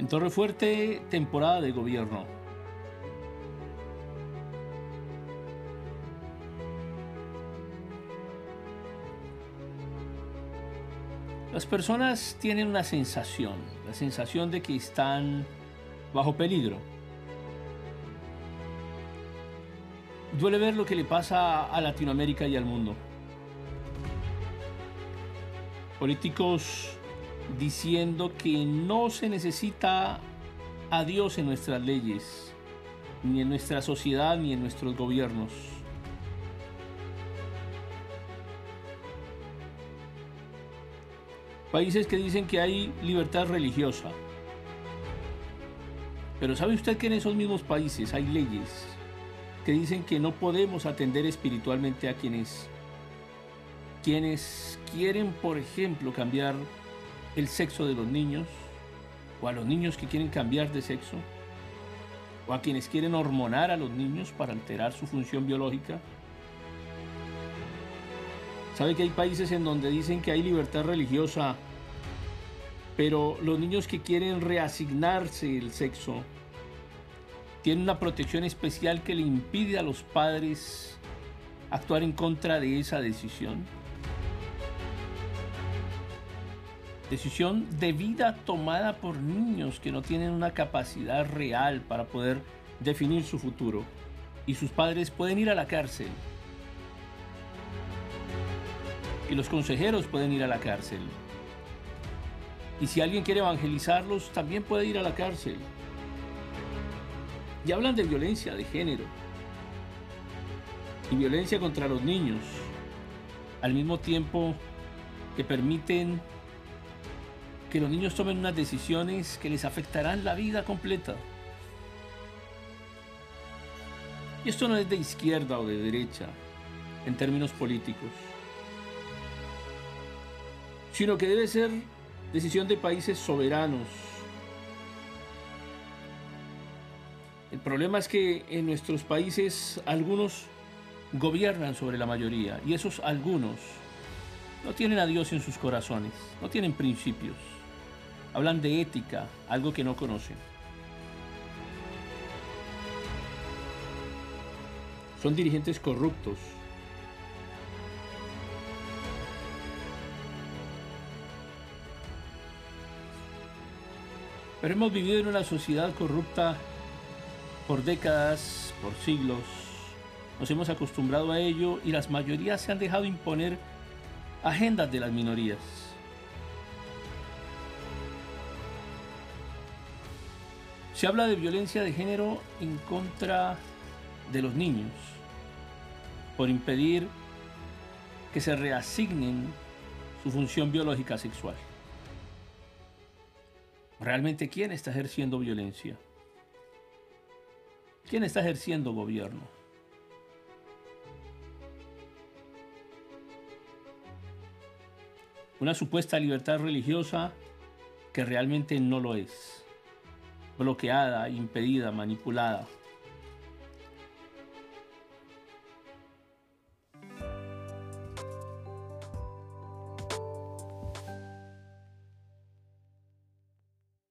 En Torre Fuerte, temporada de gobierno. Las personas tienen una sensación, la sensación de que están bajo peligro. Duele ver lo que le pasa a Latinoamérica y al mundo. Políticos diciendo que no se necesita a Dios en nuestras leyes, ni en nuestra sociedad, ni en nuestros gobiernos. Países que dicen que hay libertad religiosa. Pero ¿sabe usted que en esos mismos países hay leyes que dicen que no podemos atender espiritualmente a quienes quienes quieren, por ejemplo, cambiar el sexo de los niños, o a los niños que quieren cambiar de sexo, o a quienes quieren hormonar a los niños para alterar su función biológica. ¿Sabe que hay países en donde dicen que hay libertad religiosa, pero los niños que quieren reasignarse el sexo tienen una protección especial que le impide a los padres actuar en contra de esa decisión? Decisión de vida tomada por niños que no tienen una capacidad real para poder definir su futuro. Y sus padres pueden ir a la cárcel. Y los consejeros pueden ir a la cárcel. Y si alguien quiere evangelizarlos, también puede ir a la cárcel. Y hablan de violencia de género. Y violencia contra los niños. Al mismo tiempo que permiten que los niños tomen unas decisiones que les afectarán la vida completa. Y esto no es de izquierda o de derecha en términos políticos, sino que debe ser decisión de países soberanos. El problema es que en nuestros países algunos gobiernan sobre la mayoría y esos algunos no tienen a Dios en sus corazones, no tienen principios. Hablan de ética, algo que no conocen. Son dirigentes corruptos. Pero hemos vivido en una sociedad corrupta por décadas, por siglos. Nos hemos acostumbrado a ello y las mayorías se han dejado imponer agendas de las minorías. Se habla de violencia de género en contra de los niños por impedir que se reasignen su función biológica sexual. ¿Realmente quién está ejerciendo violencia? ¿Quién está ejerciendo gobierno? Una supuesta libertad religiosa que realmente no lo es bloqueada, impedida, manipulada.